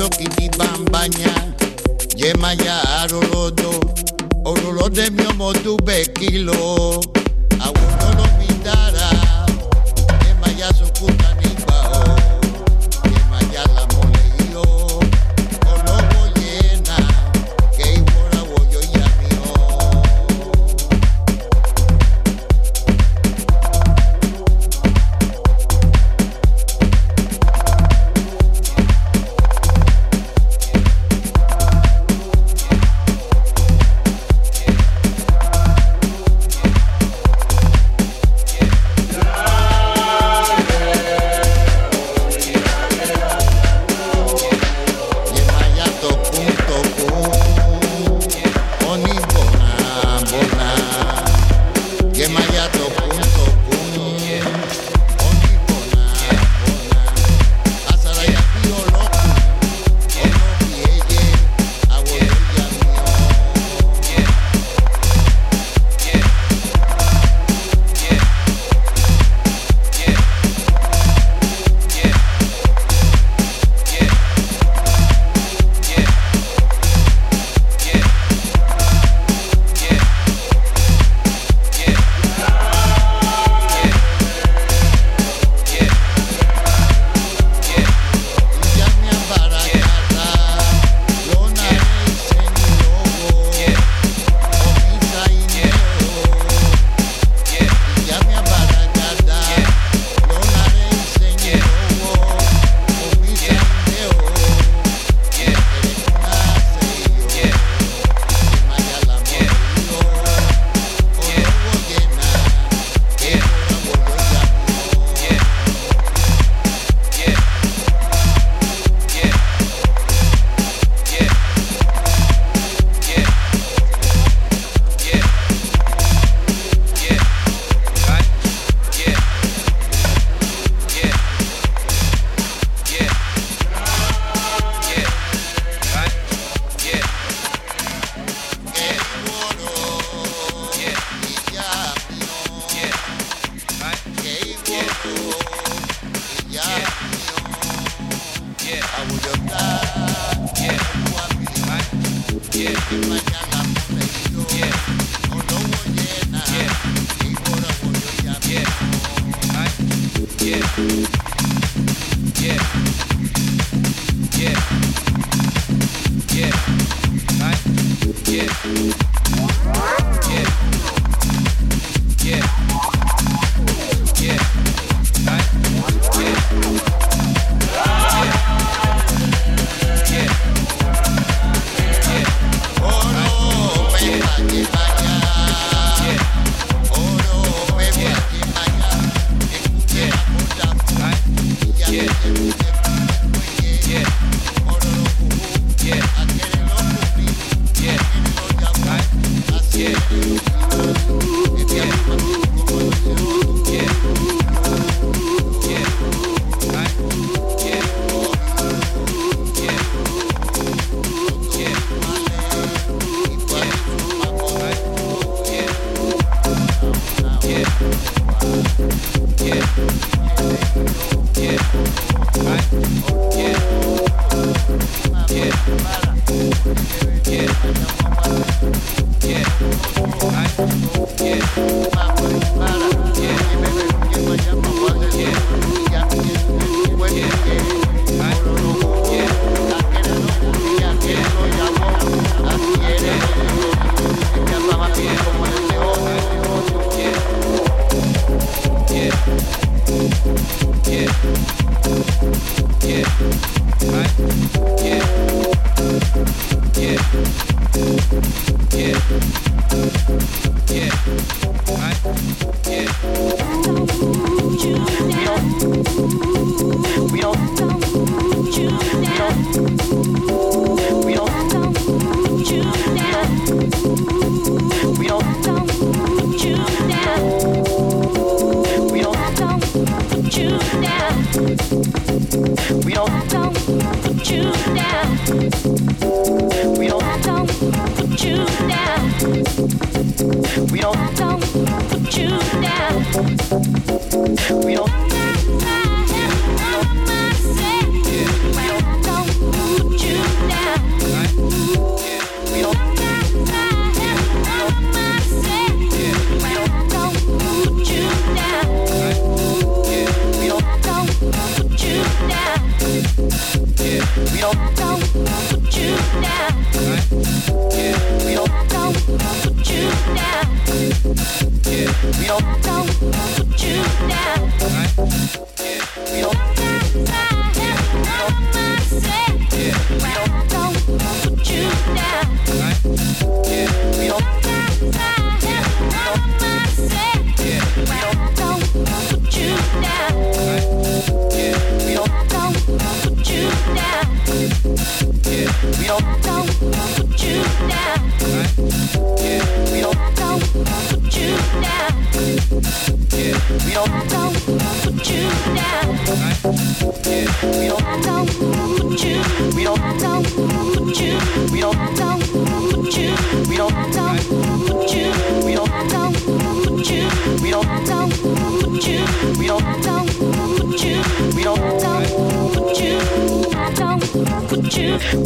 dọkịta ịba mbanya yema ya arụrụdụ orụrụdụ mi ọmọdụ bekilo awụrụdụ mi dara yema ya sokuta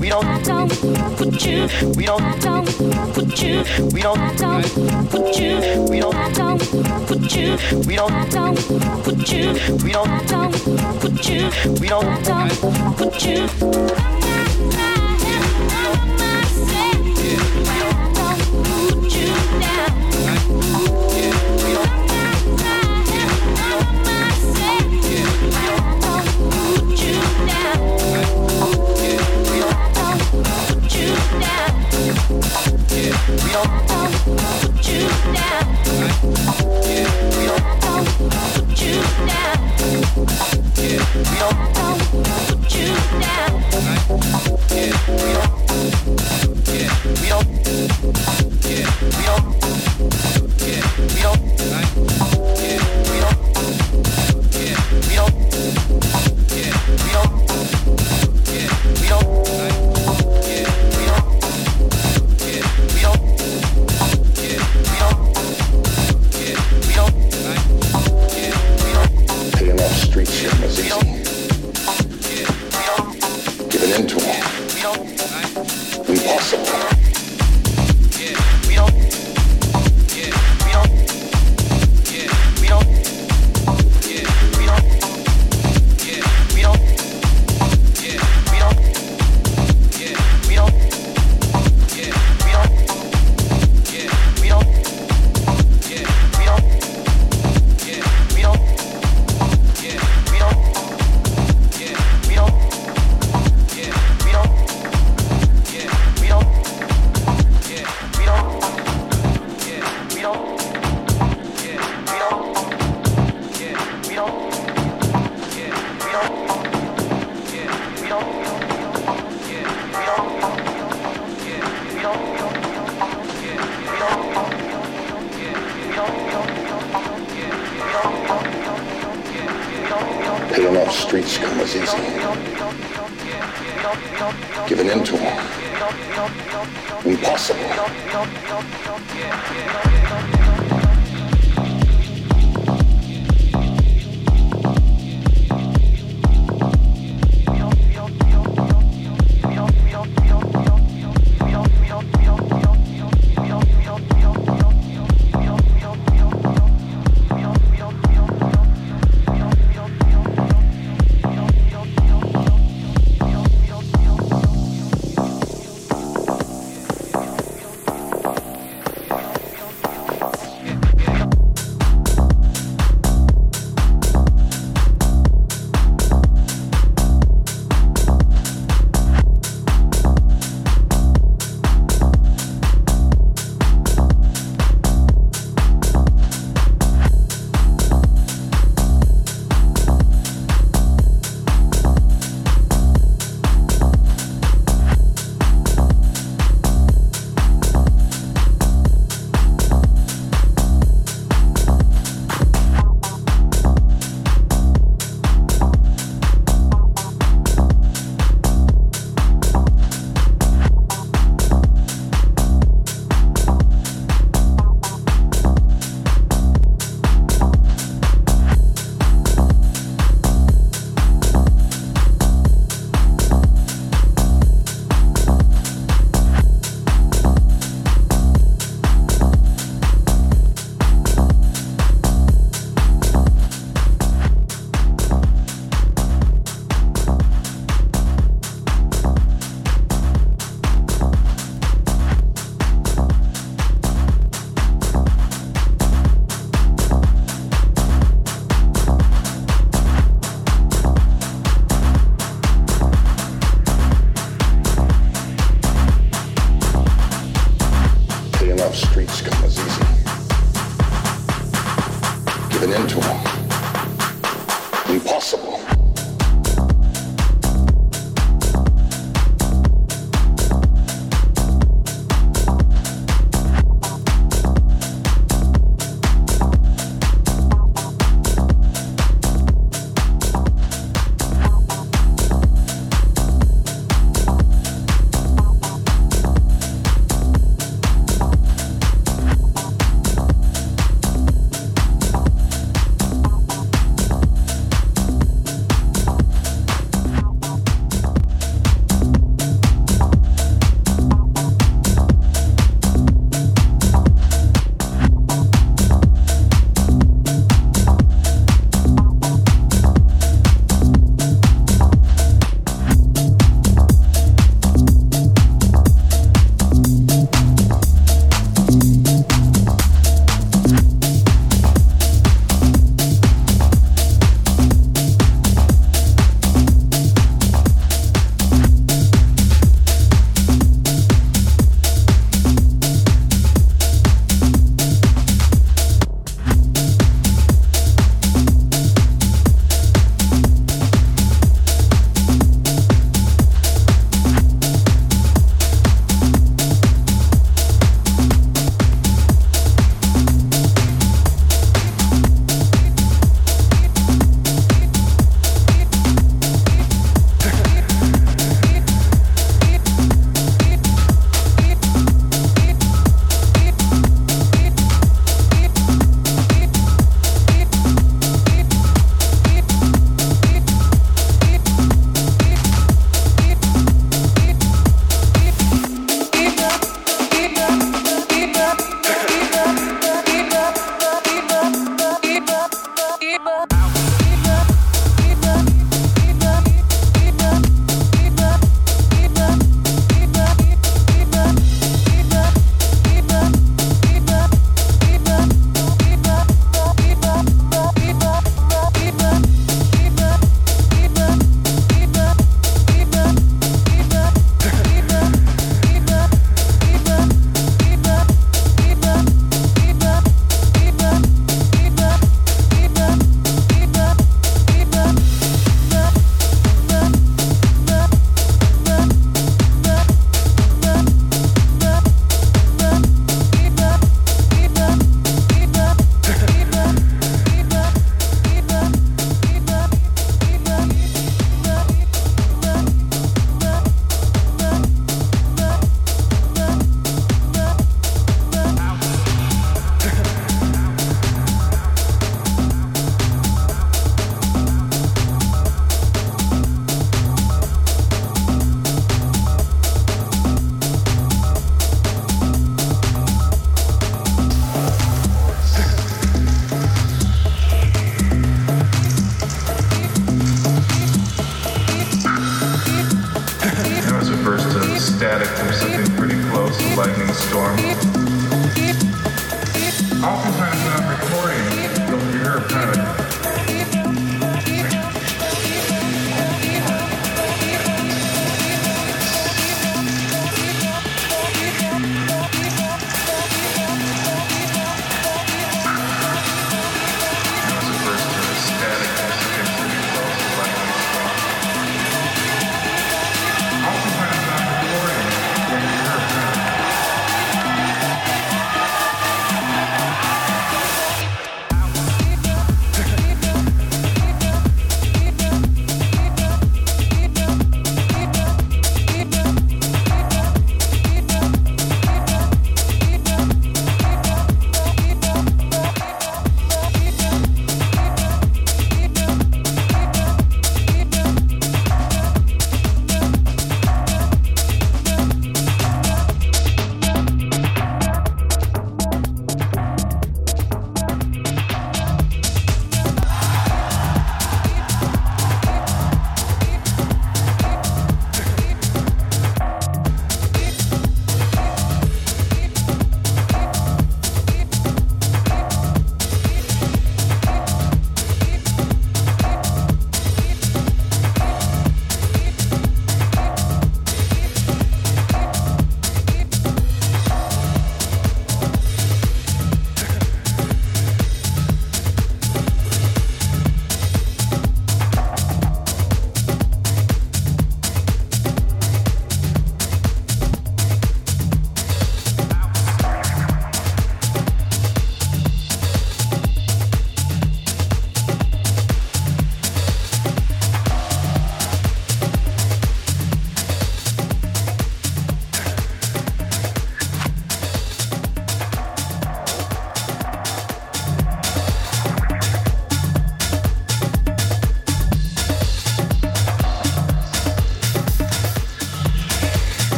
We don't. Put you. We don't. Put you. We don't. Put you. We don't. Put you. We don't. Put you. We don't. Put you. We don't put you. We don't